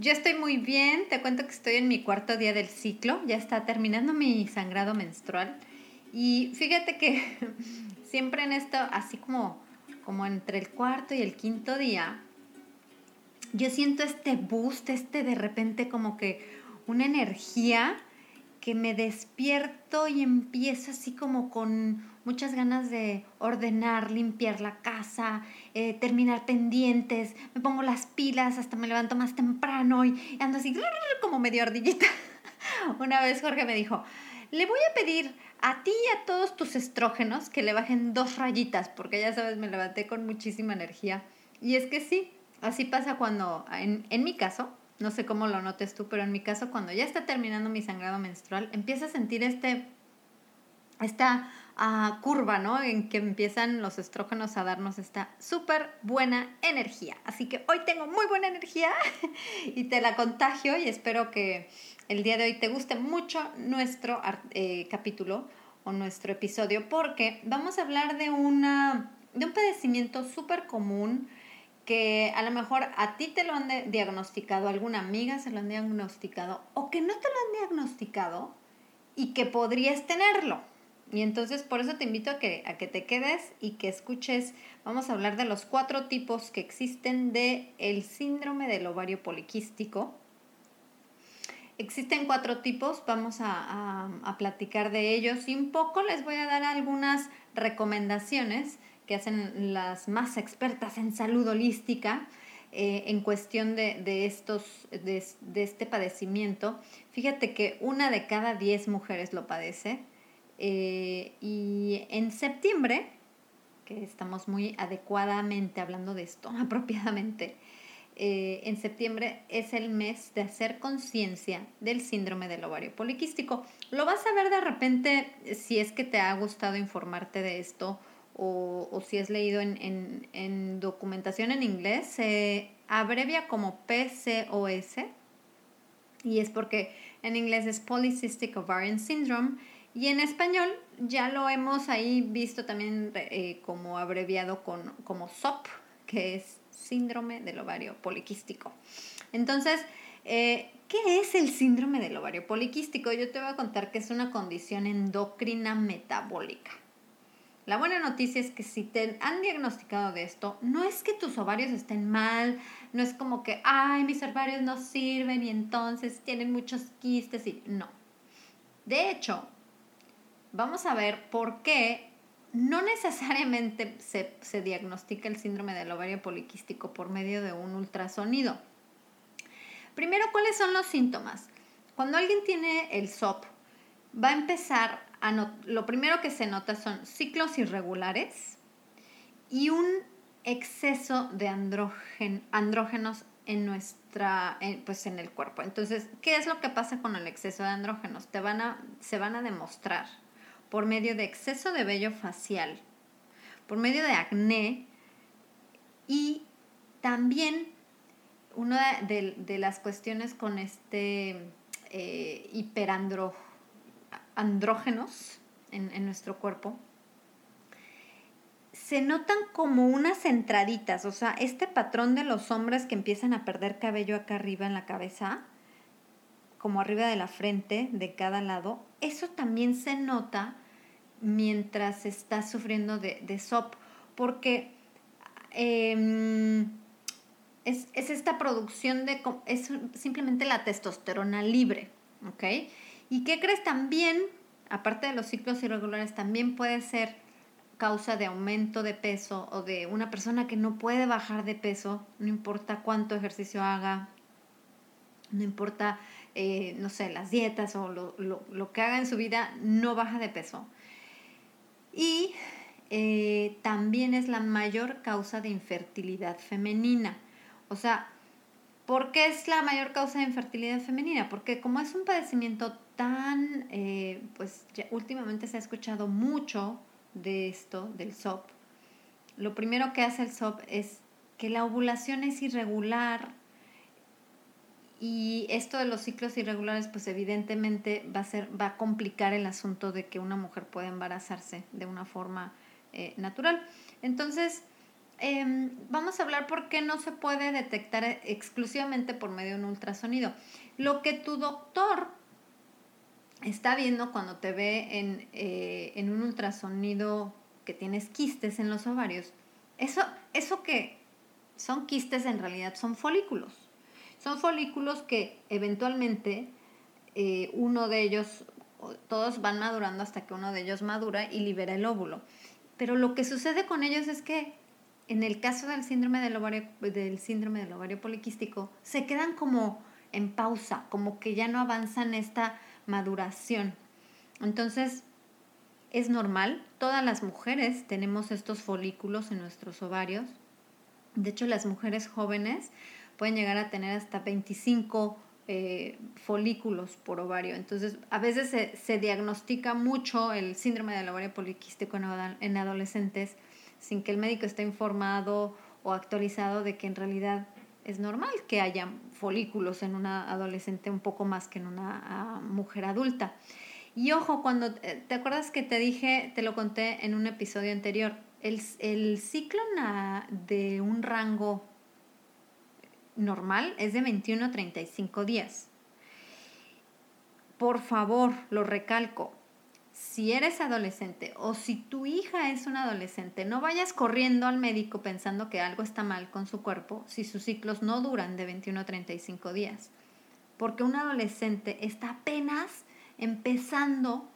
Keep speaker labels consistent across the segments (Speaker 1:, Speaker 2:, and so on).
Speaker 1: Yo estoy muy bien, te cuento que estoy en mi cuarto día del ciclo, ya está terminando mi sangrado menstrual. Y fíjate que siempre en esto, así como, como entre el cuarto y el quinto día, yo siento este boost, este de repente como que una energía que me despierto y empiezo así como con muchas ganas de ordenar, limpiar la casa, eh, terminar pendientes, me pongo las pilas, hasta me levanto más temprano y ando así como medio ardillita. Una vez Jorge me dijo, le voy a pedir a ti y a todos tus estrógenos que le bajen dos rayitas, porque ya sabes, me levanté con muchísima energía. Y es que sí, así pasa cuando, en, en mi caso, no sé cómo lo notes tú, pero en mi caso, cuando ya está terminando mi sangrado menstrual, empiezo a sentir este, esta curva, ¿no? En que empiezan los estrógenos a darnos esta súper buena energía. Así que hoy tengo muy buena energía y te la contagio y espero que el día de hoy te guste mucho nuestro eh, capítulo o nuestro episodio porque vamos a hablar de, una, de un padecimiento súper común que a lo mejor a ti te lo han diagnosticado, alguna amiga se lo han diagnosticado o que no te lo han diagnosticado y que podrías tenerlo. Y entonces por eso te invito a que, a que te quedes y que escuches, vamos a hablar de los cuatro tipos que existen de el síndrome del ovario poliquístico. Existen cuatro tipos, vamos a, a, platicar de ellos y un poco les voy a dar algunas recomendaciones que hacen las más expertas en salud holística eh, en cuestión de, de estos, de, de este padecimiento. Fíjate que una de cada diez mujeres lo padece eh, y en septiembre, que estamos muy adecuadamente hablando de esto, apropiadamente, eh, en septiembre es el mes de hacer conciencia del síndrome del ovario poliquístico. Lo vas a ver de repente si es que te ha gustado informarte de esto o, o si has leído en, en, en, documentación en inglés, se abrevia como PCOS y es porque en inglés es Polycystic Ovarian Syndrome y en español ya lo hemos ahí visto también eh, como abreviado con, como SOP, que es síndrome del ovario poliquístico. Entonces, eh, ¿qué es el síndrome del ovario poliquístico? Yo te voy a contar que es una condición endocrina metabólica. La buena noticia es que si te han diagnosticado de esto, no es que tus ovarios estén mal, no es como que, ay, mis ovarios no sirven y entonces tienen muchos quistes y no. De hecho, vamos a ver por qué no necesariamente se, diagnostica el síndrome del ovario poliquístico por medio de un ultrasonido. Primero, ¿cuáles son los síntomas? Cuando alguien tiene el SOP, va a empezar a lo primero que se nota son ciclos irregulares y un exceso de andrógenos en nuestra pues en el cuerpo. Entonces, ¿qué es lo que pasa con el exceso de andrógenos? Te van a, se van a demostrar por medio de exceso de vello facial, por medio de acné y también una de, las cuestiones con este eh, hiperandrógenos en, en nuestro cuerpo se notan como unas entraditas, o sea, este patrón de los hombres que empiezan a perder cabello acá arriba en la cabeza, como arriba de la frente, de cada lado, eso también se nota mientras estás sufriendo de, de SOP, porque em, es, esta producción de, es simplemente la testosterona libre, ¿ok? ¿Y qué crees también? aparte de los ciclos irregulares, también puede ser causa de aumento de peso o de una persona que no puede bajar de peso, no importa cuánto ejercicio haga, no importa, eh, no sé, las dietas o lo, lo, que haga en su vida, no baja de peso. Y eh, también es la mayor causa de infertilidad femenina. O sea, ¿por qué es la mayor causa de infertilidad femenina? Porque como es un padecimiento tan, eh, pues últimamente se ha escuchado mucho de esto, del SOP, lo primero que hace el SOP es que la ovulación es irregular y esto de los ciclos irregulares pues evidentemente va a, ser, va a complicar el asunto de que una mujer pueda embarazarse de una forma eh, natural. Entonces, em, vamos a hablar por qué no se puede detectar exclusivamente por medio de un ultrasonido. Lo que tu doctor está viendo cuando te ve en, eh, en un ultrasonido que tienes quistes en los ovarios, eso, eso que son quistes en realidad son folículos. Son folículos que eventualmente eh, uno de ellos, todos van madurando hasta que uno de ellos madura y libera el óvulo. Pero lo que sucede con ellos es que en el caso del síndrome del ovario, del síndrome del ovario poliquístico, se quedan como en pausa, como que ya no avanzan esta maduración. Entonces, es normal, todas las mujeres tenemos estos folículos en nuestros ovarios. De hecho, las mujeres jóvenes pueden llegar a tener hasta 25 eh, folículos por ovario. Entonces, a veces se, diagnostica mucho el síndrome del ovario poliquístico en adolescentes sin que el médico esté informado o actualizado de que en realidad es normal que haya folículos en una adolescente un poco más que en una ah, mujer adulta. Y ojo, cuando eh, te acuerdas que te dije, te lo conté en un episodio anterior, el, el ciclo de un rango normal es de 21 a 35 días. Por favor, lo recalco, si eres adolescente o si tu hija es una adolescente, no vayas corriendo al médico pensando que algo está mal con su cuerpo si sus ciclos no duran de 21 a 35 días. Porque un adolescente está apenas empezando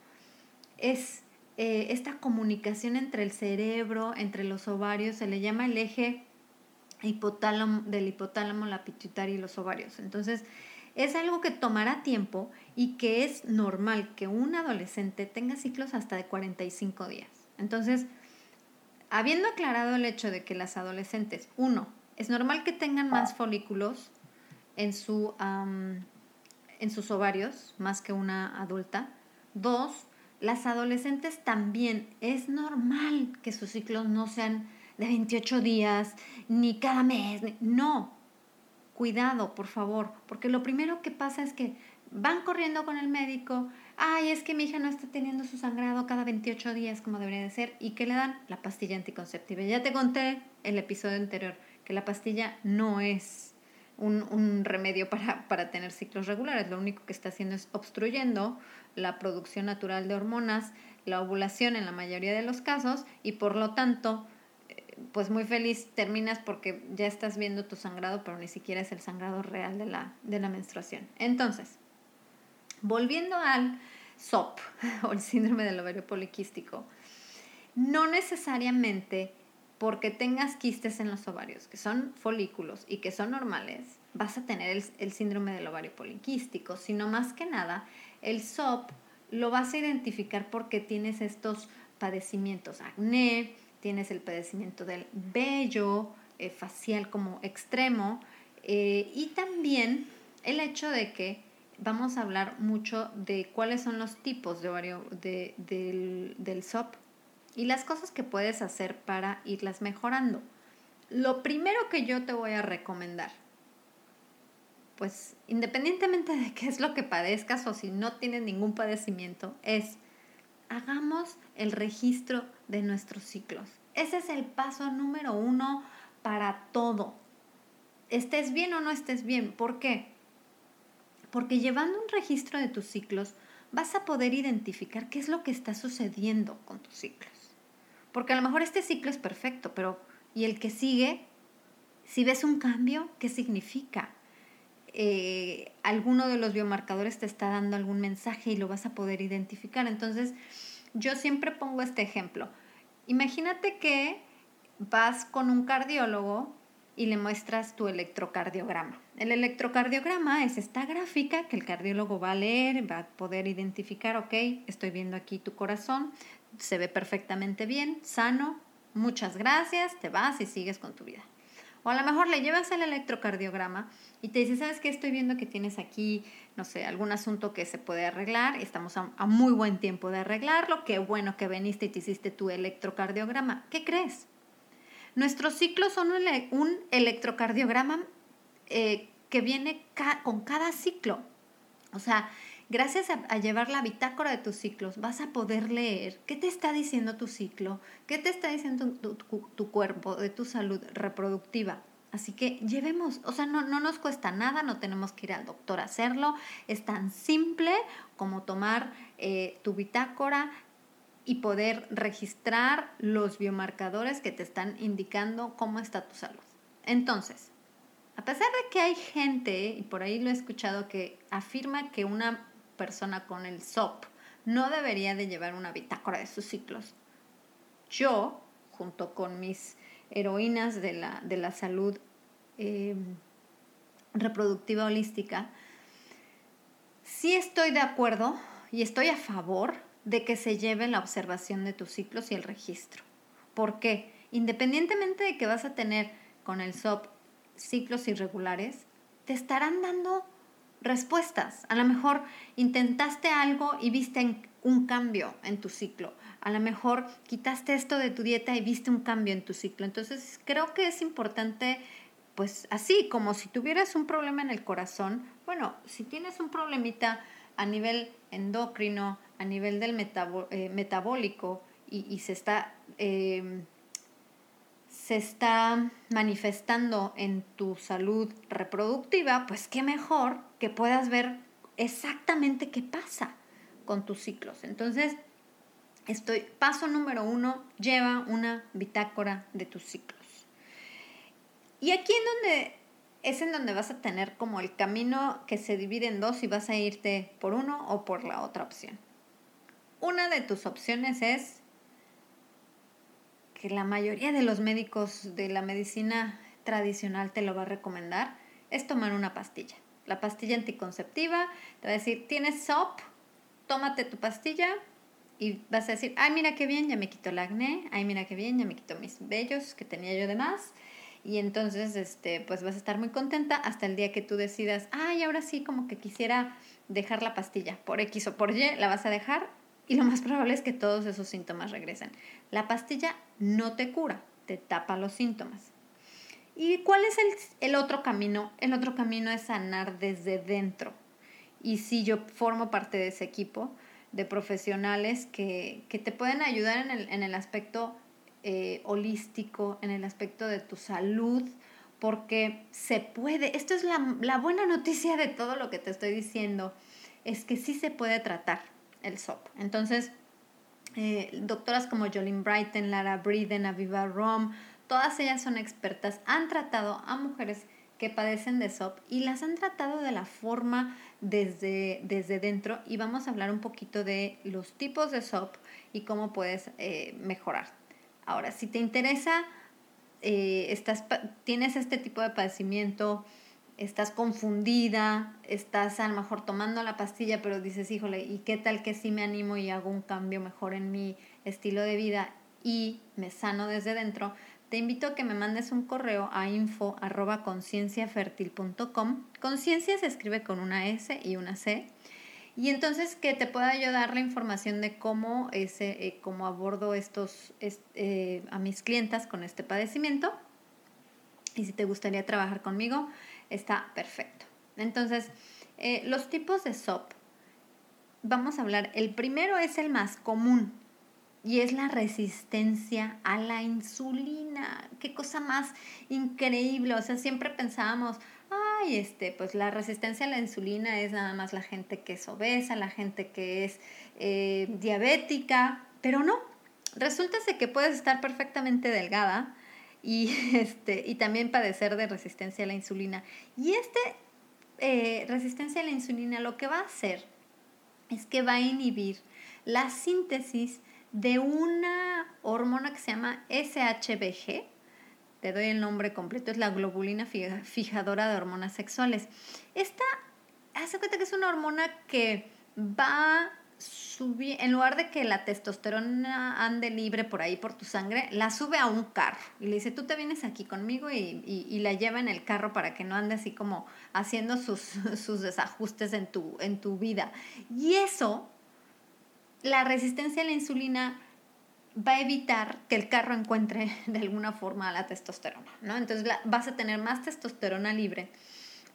Speaker 1: es eh, esta comunicación entre el cerebro, entre los ovarios, se le llama el eje hipotálamo, del hipotálamo, la pituitaria y los ovarios. Entonces, es algo que tomará tiempo y que es normal que un adolescente tenga ciclos hasta de 45 días. Entonces, habiendo aclarado el hecho de que las adolescentes, uno, es normal que tengan más folículos en, su, en sus ovarios, más que una adulta. Dos, las adolescentes también es normal que sus ciclos no sean de 28 días, ni cada mes, no, cuidado, por favor, porque lo primero que pasa es que van corriendo con el médico, ay, es que mi hija no está teniendo su sangrado cada 28 días como debería de ser, y que le dan la pastilla anticonceptiva. Ya te conté el episodio anterior que la pastilla no es un, un remedio para, para tener ciclos regulares, lo único que está haciendo es obstruyendo la producción natural de hormonas, la ovulación en la mayoría de los casos, y por lo tanto pues muy feliz terminas porque ya estás viendo tu sangrado, pero ni siquiera es el sangrado real de la, de la menstruación. Entonces, volviendo al SOP o el síndrome del ovario poliquístico, no necesariamente porque tengas quistes en los ovarios, que son folículos y que son normales, vas a tener el, el síndrome del ovario poliquístico, sino más que nada, el SOP lo vas a identificar porque tienes estos padecimientos, acné, tienes el padecimiento del vello eh, facial como extremo eh, y también el hecho de que vamos a hablar mucho de cuáles son los tipos de ovario del, del SOP y las cosas que puedes hacer para irlas mejorando. Lo primero que yo te voy a recomendar, pues independientemente de qué es lo que padezcas o si no tienes ningún padecimiento, es hagamos el registro de nuestros ciclos. Ese es el paso número uno para todo. Estés bien o no estés bien. ¿Por qué? Porque llevando un registro de tus ciclos vas a poder identificar qué es lo que está sucediendo con tus ciclos. Porque a lo mejor este ciclo es perfecto, pero ¿y el que sigue? Si ves un cambio, ¿qué significa? Eh, alguno de los biomarcadores te está dando algún mensaje y lo vas a poder identificar. Entonces, yo siempre pongo este ejemplo. Imagínate que vas con un cardiólogo y le muestras tu electrocardiograma. El electrocardiograma es esta gráfica que el cardiólogo va a leer, va a poder identificar, ok, estoy viendo aquí tu corazón, se ve perfectamente bien, sano, muchas gracias, te vas y sigues con tu vida. O a lo mejor le llevas el electrocardiograma y te dice, ¿sabes qué? Estoy viendo que tienes aquí, no sé, algún asunto que se puede arreglar. Estamos a, muy buen tiempo de arreglarlo. Qué bueno que viniste y te hiciste tu electrocardiograma. ¿Qué crees? Nuestros ciclos son un, electrocardiograma eh, que viene con cada ciclo. O sea, gracias a, llevar la bitácora de tus ciclos, vas a poder leer qué te está diciendo tu ciclo, qué te está diciendo tu, cuerpo, de tu salud reproductiva. Así que llevemos, o sea, no, no, nos cuesta nada, no tenemos que ir al doctor a hacerlo. Es tan simple como tomar eh, tu bitácora y poder registrar los biomarcadores que te están indicando cómo está tu salud. Entonces, a pesar de que hay gente, y por ahí lo he escuchado, que afirma que una persona con el SOP no debería de llevar una bitácora de sus ciclos. Yo, junto con mis heroínas de la, de la salud em, reproductiva holística, sí estoy de acuerdo y estoy a favor de que se lleve la observación de tus ciclos y el registro. ¿Por qué? Independientemente de que vas a tener con el SOP ciclos irregulares, te estarán dando respuestas. A lo mejor intentaste algo y viste un cambio en tu ciclo. A lo mejor quitaste esto de tu dieta y viste un cambio en tu ciclo. Entonces creo que es importante, pues así como si tuvieras un problema en el corazón, bueno, si tienes un problemita a nivel endocrino, a nivel del eh, metabólico y, se está em, se está manifestando en tu salud reproductiva, pues qué mejor que puedas ver exactamente qué pasa con tus ciclos. Entonces, estoy, paso número uno, lleva una bitácora de tus ciclos. Y aquí en donde es en donde vas a tener como el camino que se divide en dos y vas a irte por uno o por la otra opción. Una de tus opciones es que la mayoría de los médicos de la medicina tradicional te lo va a recomendar, es tomar una pastilla. La pastilla anticonceptiva te va a decir, tienes SOP, tómate tu pastilla y vas a decir, ay, mira qué bien, ya me quito el acné, ay, mira qué bien, ya me quito mis vellos que tenía yo de más. Y entonces, este, pues vas a estar muy contenta hasta el día que tú decidas, ay, ahora sí, como que quisiera dejar la pastilla por X o por Y, la vas a dejar y lo más probable es que todos esos síntomas regresen. La pastilla no te cura, te tapa los síntomas. ¿Y cuál es el, otro camino? El otro camino es sanar desde dentro. Y si yo formo parte de ese equipo de profesionales que, te pueden ayudar en el, en el aspecto eh, holístico, en el aspecto de tu salud, porque se puede, esto es la, la buena noticia de todo lo que te estoy diciendo, es que sí se puede tratar el SOP. Entonces, eh, doctoras como Jolene Brighton, Lara Briden, Aviva Rom, todas ellas son expertas, han tratado a mujeres que padecen de SOP y las han tratado de la forma desde, desde dentro y vamos a hablar un poquito de los tipos de SOP y cómo puedes eh, mejorar. Ahora, si te interesa, eh, estás, tienes este tipo de padecimiento, estás confundida, estás a lo mejor tomando la pastilla, pero dices, híjole, ¿y qué tal que sí me animo y hago un cambio mejor en mi estilo de vida y me sano desde dentro? Te invito a que me mandes un correo a info arroba Conciencia se escribe con una S y una C. Y entonces que te pueda ayudar la información de cómo, ese, eh, cómo abordo estos, eh, a mis clientas con este padecimiento. Y si te gustaría trabajar conmigo, está perfecto. Entonces, eh, los tipos de SOP, vamos a hablar, el primero es el más común y es la resistencia a la insulina. Qué cosa más increíble, o sea, siempre pensábamos, ay, este, pues la resistencia a la insulina es nada más la gente que es obesa, la gente que es eh, diabética, pero no, resulta que puedes estar perfectamente delgada, y, este, y también padecer de resistencia a la insulina. Y este eh, resistencia a la insulina lo que va a hacer es que va a inhibir la síntesis de una hormona que se llama SHBG, te doy el nombre completo, es la globulina fijadora de hormonas sexuales. Esta, hace cuenta que es una hormona que va subir, en lugar de que la testosterona ande libre por ahí por tu sangre, la sube a un carro y le dice, tú te vienes aquí conmigo y, la lleva en el carro para que no ande así como haciendo sus, sus desajustes en tu, en tu vida. Y eso, la resistencia a la insulina va a evitar que el carro encuentre de alguna forma la testosterona, ¿no? Entonces vas a tener más testosterona libre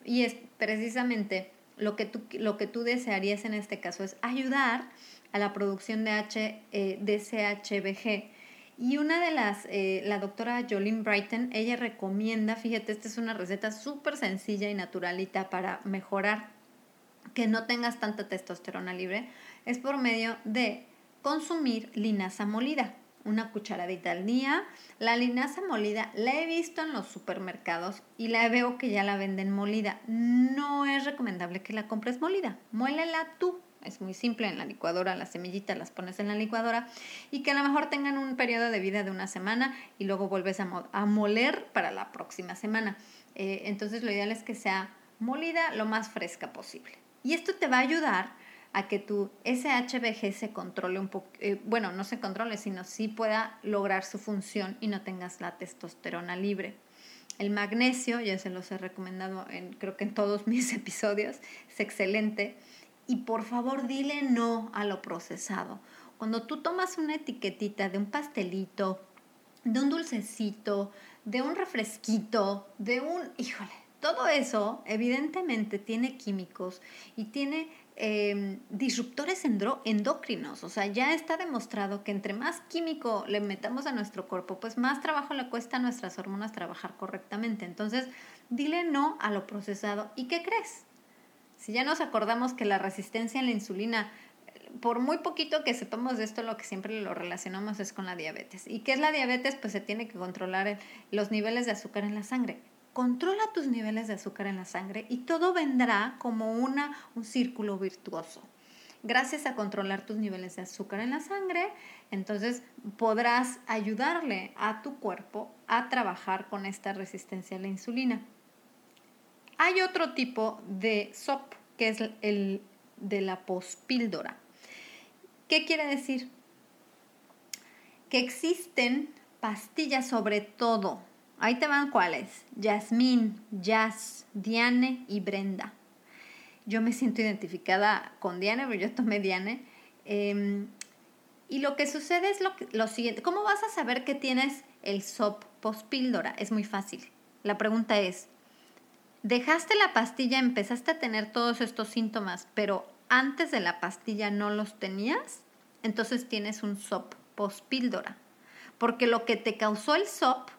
Speaker 1: y es precisamente lo que tú, lo que tú desearías en este caso es ayudar a la producción de, H, eh. Y una de las, eh, la doctora Jolene Brighton, ella recomienda, fíjate, esta es una receta súper sencilla y naturalita para mejorar que no tengas tanta testosterona libre, es por medio de consumir linaza molida, una cucharadita al día. La linaza molida la he visto en los supermercados y la veo que ya la venden molida. No es recomendable que la compres molida, muélela tú. Es muy simple, en la licuadora las semillitas las pones en la licuadora y que a lo mejor tengan un periodo de vida de una semana y luego vuelves a, moler para la próxima semana. Eh, entonces lo ideal es que sea molida lo más fresca posible. Y esto te va a ayudar a que tu SHBG se controle un poco, eh, bueno, no se controle, sino sí pueda lograr su función y no tengas la testosterona libre. El magnesio, ya se los he recomendado en, creo que en todos mis episodios, es excelente. Y por favor, dile no a lo procesado. Cuando tú tomas una etiquetita de un pastelito, de un dulcecito, de un refresquito, de un, híjole, todo eso evidentemente tiene químicos y tiene Em, disruptores endocrinos. O sea, ya está demostrado que entre más químico le metamos a nuestro cuerpo, pues más trabajo le cuesta a nuestras hormonas trabajar correctamente. Entonces, dile no a lo procesado. ¿Y qué crees? Si ya nos acordamos que la resistencia a la insulina, por muy poquito que sepamos de esto, lo que siempre lo relacionamos es con la diabetes. ¿Y qué es la diabetes? Pues se tiene que controlar los niveles de azúcar en la sangre controla tus niveles de azúcar en la sangre y todo vendrá como una, un círculo virtuoso. Gracias a controlar tus niveles de azúcar en la sangre, entonces podrás ayudarle a tu cuerpo a trabajar con esta resistencia a la insulina. Hay otro tipo de SOP, que es el de la pospíldora. ¿Qué quiere decir? Que existen pastillas sobre todo Ahí te van cuáles. Yasmín, Jazz, Diane y Brenda. Yo me siento identificada con Diane, pero yo tomé Diane. Em, y lo que sucede es lo, siguiente. ¿Cómo vas a saber que tienes el SOP post-píldora? Es muy fácil. La pregunta es, dejaste la pastilla, empezaste a tener todos estos síntomas, pero antes de la pastilla no los tenías, entonces tienes un SOP post-píldora. Porque lo que te causó el SOP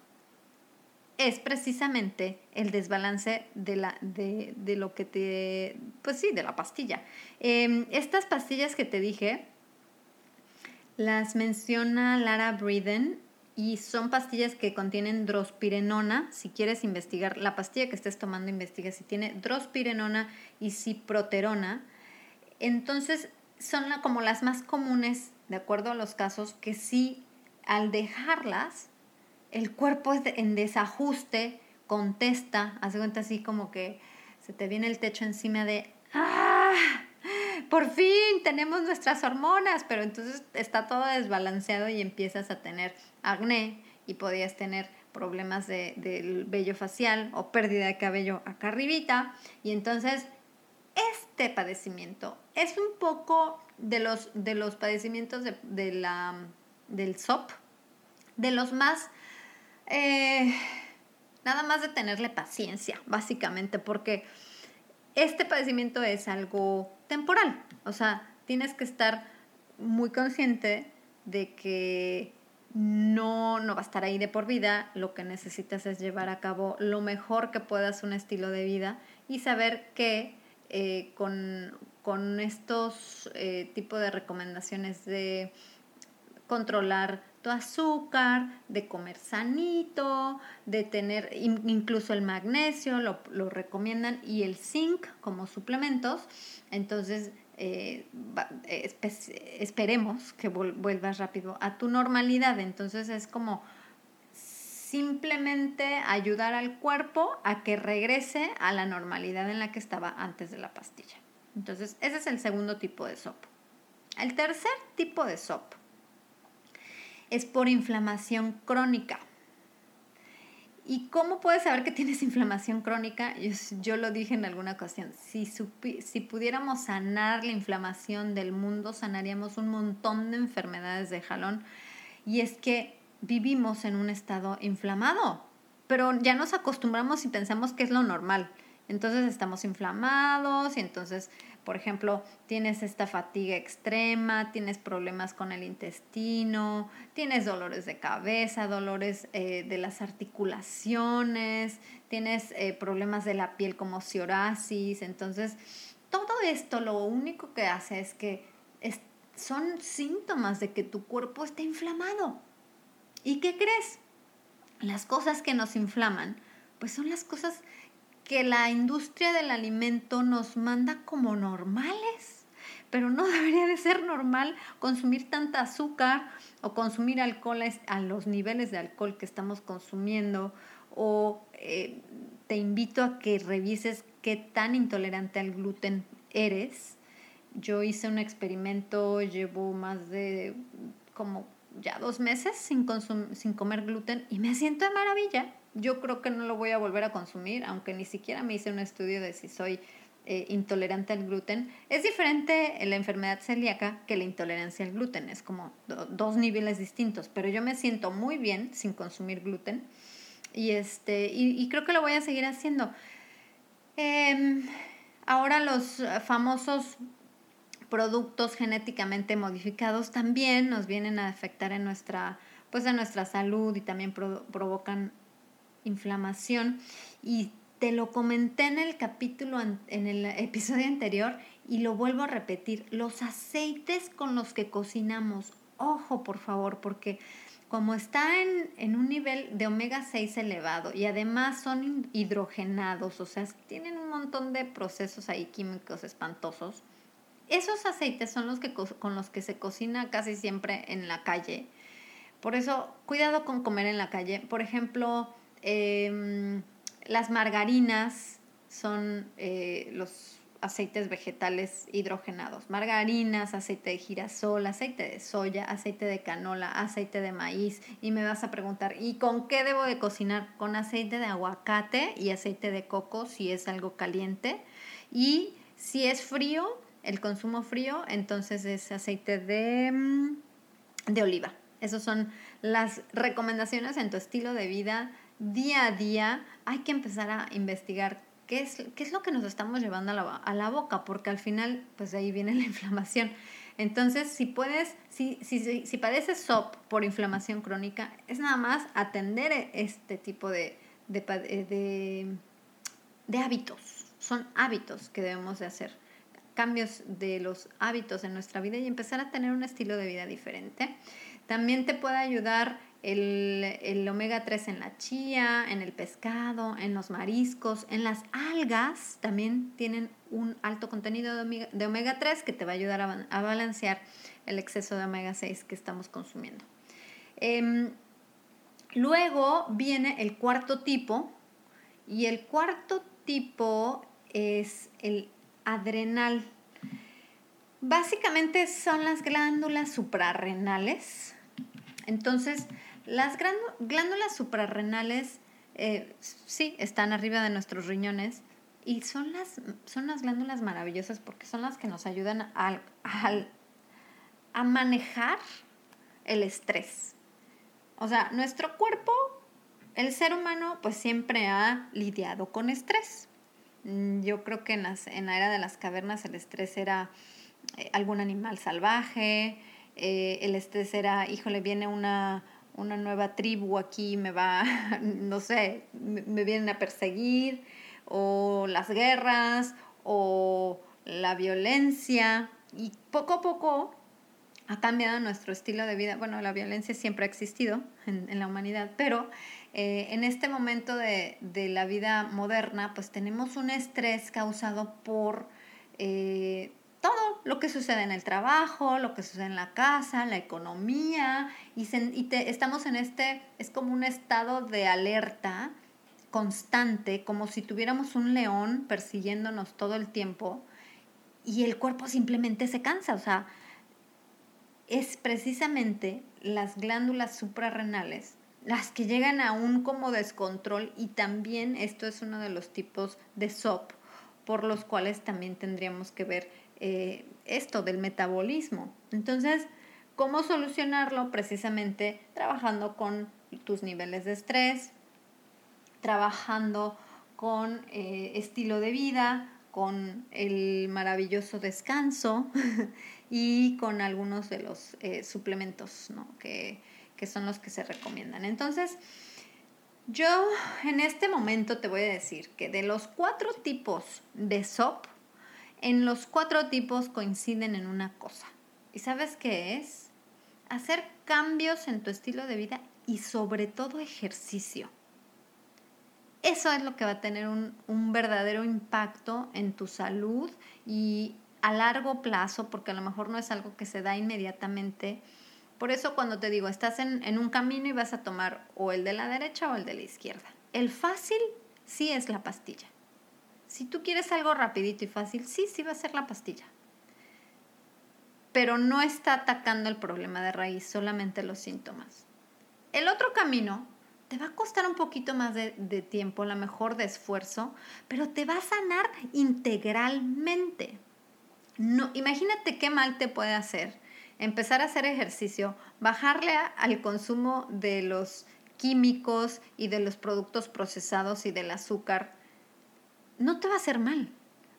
Speaker 1: es precisamente el desbalance de, la, de, lo que te, pues sí, de la pastilla. Em, estas pastillas que te dije, las menciona Lara Breeden y son pastillas que contienen drospirenona. Si quieres investigar la pastilla que estés tomando, investiga si tiene drospirenona y ciproterona. Entonces, son como las más comunes, de acuerdo a los casos, que sí, al dejarlas, el cuerpo es en desajuste, contesta, hace cuenta así como que se te viene el techo encima de, ¡ah! Por fin tenemos nuestras hormonas, pero entonces está todo desbalanceado y empiezas a tener acné y podías tener problemas de, del vello facial o pérdida de cabello acá arribita. Y entonces este padecimiento es un poco de los, de los padecimientos de, la, del SOP, de los más eh, nada más de tenerle paciencia, básicamente, porque este padecimiento es algo temporal. O sea, tienes que estar muy consciente de que no, no va a estar ahí de por vida. Lo que necesitas es llevar a cabo lo mejor que puedas un estilo de vida y saber que eh, con, con, estos eh, tipos de recomendaciones de controlar azúcar, de comer sanito, de tener incluso el magnesio, lo, lo recomiendan, y el zinc como suplementos. Entonces, eh, esperemos que vuelvas rápido a tu normalidad. Entonces es como simplemente ayudar al cuerpo a que regrese a la normalidad en la que estaba antes de la pastilla. Entonces, ese es el segundo tipo de SOP. El tercer tipo de SOP es por inflamación crónica. ¿Y cómo puedes saber que tienes inflamación crónica? Yo, lo dije en alguna ocasión. Si, si pudiéramos sanar la inflamación del mundo, sanaríamos un montón de enfermedades de jalón. Y es que vivimos en un estado inflamado, pero ya nos acostumbramos y pensamos que es lo normal. Entonces estamos inflamados y entonces por ejemplo, tienes esta fatiga extrema, tienes problemas con el intestino, tienes dolores de cabeza, dolores eh, de las articulaciones, tienes eh, problemas de la piel como psoriasis. Entonces, todo esto lo único que hace es que son síntomas de que tu cuerpo está inflamado. ¿Y qué crees? Las cosas que nos inflaman, pues son las cosas que la industria del alimento nos manda como normales, pero no debería de ser normal consumir tanta azúcar o consumir alcohol a los niveles de alcohol que estamos consumiendo o eh, te invito a que revises qué tan intolerante al gluten eres. Yo hice un experimento, llevo más de como ya dos meses sin, sin comer gluten y me siento de maravilla yo creo que no lo voy a volver a consumir, aunque ni siquiera me hice un estudio de si soy eh, intolerante al gluten. Es diferente la enfermedad celíaca que la intolerancia al gluten, es como dos niveles distintos, pero yo me siento muy bien sin consumir gluten y, este, y, creo que lo voy a seguir haciendo. Em, ahora los famosos productos genéticamente modificados también nos vienen a afectar en nuestra pues en nuestra salud y también provocan inflamación. Y te lo comenté en el capítulo, en el episodio anterior y lo vuelvo a repetir, los aceites con los que cocinamos, ojo por favor, porque como está en, en un nivel de omega 6 elevado y además son hidrogenados, o sea, tienen un montón de procesos ahí químicos espantosos, esos aceites son los que con los que se cocina casi siempre en la calle. Por eso, cuidado con comer en la calle. Por ejemplo, Em, las margarinas son eh, los aceites vegetales hidrogenados. Margarinas, aceite de girasol, aceite de soya, aceite de canola, aceite de maíz. Y me vas a preguntar, ¿y con qué debo de cocinar? Con aceite de aguacate y aceite de coco si es algo caliente. Y si es frío, el consumo frío, entonces es aceite de, mm, de oliva. Esas son las recomendaciones en tu estilo de vida día a día hay que empezar a investigar qué es, qué es lo que nos estamos llevando a la, a la boca, porque al final, pues de ahí viene la inflamación. Entonces, si puedes, si, si, si, padeces SOP por inflamación crónica, es nada más atender este tipo de, de, de, de hábitos. Son hábitos que debemos de hacer cambios de los hábitos en nuestra vida y empezar a tener un estilo de vida diferente. También te puede ayudar el, omega 3 en la chía, en el pescado, en los mariscos, en las algas también tienen un alto contenido de omega, 3 que te va a ayudar a, balancear el exceso de omega 6 que estamos consumiendo. Em, luego viene el cuarto tipo y el cuarto tipo es el adrenal. Básicamente son las glándulas suprarrenales. Entonces, las glándulas suprarrenales eh, sí están arriba de nuestros riñones y son las, son las glándulas maravillosas porque son las que nos ayudan a, a manejar el estrés. O sea, nuestro cuerpo, el ser humano, pues siempre ha lidiado con estrés. Mm, yo creo que en, las, en la era de las cavernas el estrés era eh, algún animal salvaje, eh, el estrés era, híjole, viene una, una nueva tribu aquí me va, no sé, me, vienen a perseguir, o las guerras, o la violencia. Y poco a poco ha cambiado nuestro estilo de vida. Bueno, la violencia siempre ha existido en, la humanidad, pero eh, en este momento de, la vida moderna, pues tenemos un estrés causado por eh, todo lo que sucede en el trabajo, lo que sucede en la casa, la economía, y, estamos en este, es como un estado de alerta constante, como si tuviéramos un león persiguiéndonos todo el tiempo y el cuerpo simplemente se cansa, o sea, es precisamente las glándulas suprarrenales las que llegan a un como descontrol y también esto es uno de los tipos de SOP por los cuales también tendríamos que ver eh, esto del metabolismo. Entonces, ¿cómo solucionarlo? Precisamente trabajando con tus niveles de estrés, trabajando con eh, estilo de vida, con el maravilloso descanso y con algunos de los eh, suplementos que, que son los que se recomiendan. Entonces, yo en este momento te voy a decir que de los cuatro tipos de SOP, en los cuatro tipos coinciden en una cosa. ¿Y sabes qué es? Hacer cambios en tu estilo de vida y sobre todo ejercicio. Eso es lo que va a tener un, verdadero impacto en tu salud y a largo plazo, porque a lo mejor no es algo que se da inmediatamente. Por eso cuando te digo, estás en, en un camino y vas a tomar o el de la derecha o el de la izquierda. El fácil sí es la pastilla. Si tú quieres algo rapidito y fácil, sí, sí va a ser la pastilla. Pero no está atacando el problema de raíz, solamente los síntomas. El otro camino te va a costar un poquito más de, tiempo, a lo mejor de esfuerzo, pero te va a sanar integralmente. No, imagínate qué mal te puede hacer empezar a hacer ejercicio, bajarle al consumo de los químicos y de los productos procesados y del azúcar no te va a hacer mal.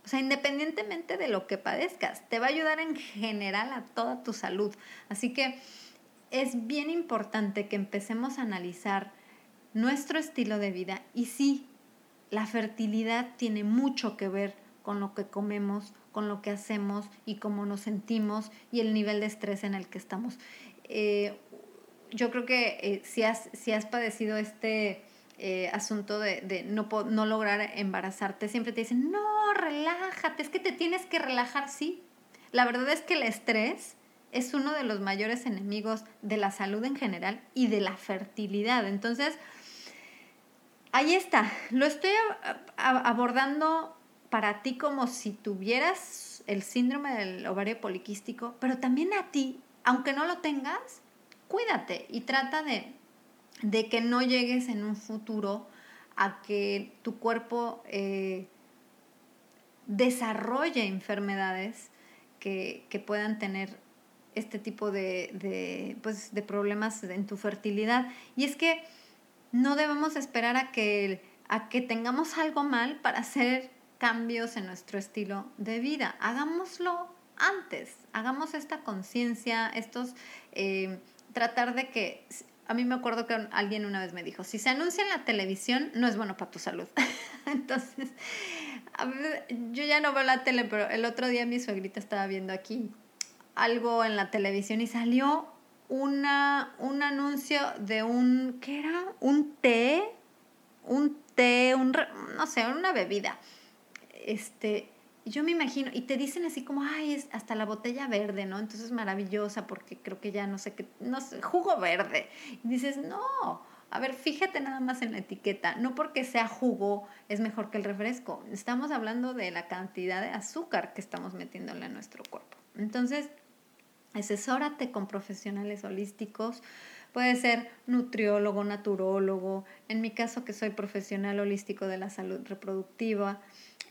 Speaker 1: O sea, independientemente de lo que padezcas, te va a ayudar en general a toda tu salud. Así que es bien importante que empecemos a analizar nuestro estilo de vida y sí, la fertilidad tiene mucho que ver con lo que comemos, con lo que hacemos y cómo nos sentimos y el nivel de estrés en el que estamos. Eh, yo creo que eh, si, has, si has padecido este eh, asunto de, no, no lograr embarazarte, siempre te dicen, no, relájate, es que te tienes que relajar, sí. La verdad es que el estrés es uno de los mayores enemigos de la salud en general y de la fertilidad. Entonces, ahí está, lo estoy abordando para ti como si tuvieras el síndrome del ovario poliquístico, pero también a ti, aunque no lo tengas, cuídate y trata de de que no llegues en un futuro a que tu cuerpo eh, desarrolle enfermedades que, puedan tener este tipo de, pues, de problemas en tu fertilidad. Y es que no debemos esperar a que, a que tengamos algo mal para hacer cambios en nuestro estilo de vida. Hagámoslo antes, hagamos esta conciencia, estos, eh, tratar de que a mí me acuerdo que alguien una vez me dijo, si se anuncia en la televisión, no es bueno para tu salud. Entonces, yo ya no veo la tele, pero el otro día mi suegrita estaba viendo aquí algo en la televisión y salió una, un anuncio de un, ¿qué era? Un té, un té, un, no sé, una bebida. Este, yo me imagino, y te dicen así como, ay, es hasta la botella verde, ¿no? Entonces maravillosa porque creo que ya no sé qué, no sé, jugo verde. Y dices, no, a ver, fíjate nada más en la etiqueta, no porque sea jugo es mejor que el refresco, estamos hablando de la cantidad de azúcar que estamos metiéndole a nuestro cuerpo. Entonces, asesórate con profesionales holísticos, puede ser nutriólogo, naturólogo, en mi caso que soy profesional holístico de la salud reproductiva,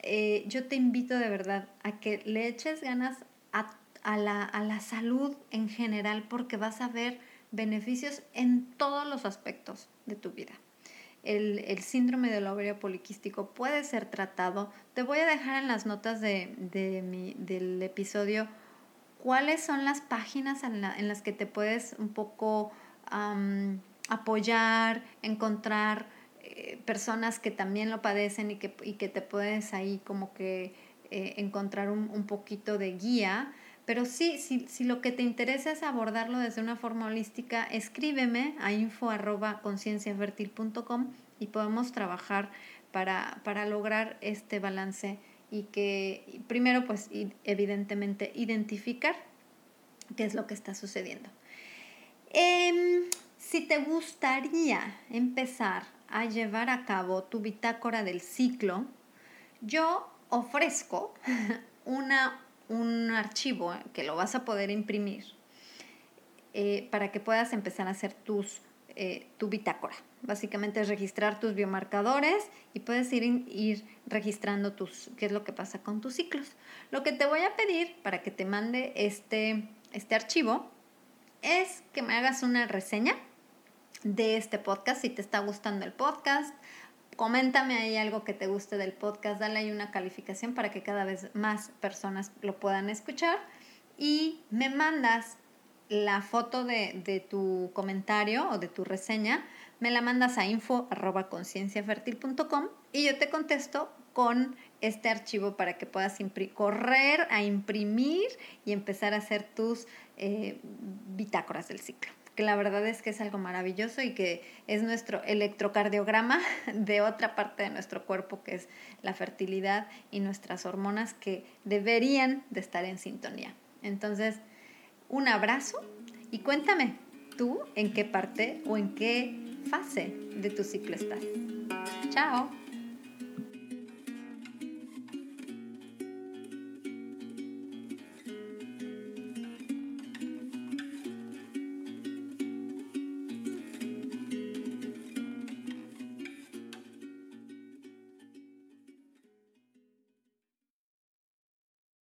Speaker 1: eh, yo te invito de verdad a que le eches ganas a, la, salud en general porque vas a ver beneficios en todos los aspectos de tu vida. El, síndrome del ovario poliquístico puede ser tratado. Te voy a dejar en las notas de, del episodio cuáles son las páginas en, las que te puedes un poco apoyar, encontrar eh, personas que también lo padecen y que, y que te puedes ahí como que eh, encontrar un, un, poquito de guía, Pero sí, si, lo que te interesa es abordarlo desde una forma holística, escríbeme a info.concienciafertil.com y podemos trabajar para, para lograr este balance y que primero pues evidentemente identificar qué es lo que está sucediendo. Em, si te gustaría empezar a llevar a cabo tu bitácora del ciclo, yo ofrezco una, un archivo que lo vas a poder imprimir eh, para que puedas empezar a hacer eh, tu bitácora. Básicamente es registrar tus biomarcadores y puedes ir, ir registrando tus, qué es lo que pasa con tus ciclos. Lo que te voy a pedir para que te mande este, este archivo es que me hagas una reseña de este podcast, si te está gustando el podcast. Coméntame ahí algo que te guste del podcast, dale ahí una calificación para que cada vez más personas lo puedan escuchar. Y me mandas la foto de, tu comentario o de tu reseña, me la mandas a info.concienciafertil.com y yo te contesto con este archivo para que puedas correr a imprimir y empezar a hacer tus eh, bitácoras del ciclo que la verdad es que es algo maravilloso y que es nuestro electrocardiograma de otra parte de nuestro cuerpo que es la fertilidad y nuestras hormonas que deberían de estar en sintonía. Entonces, un abrazo y cuéntame tú en qué parte o en qué fase de tu ciclo estás. Chao.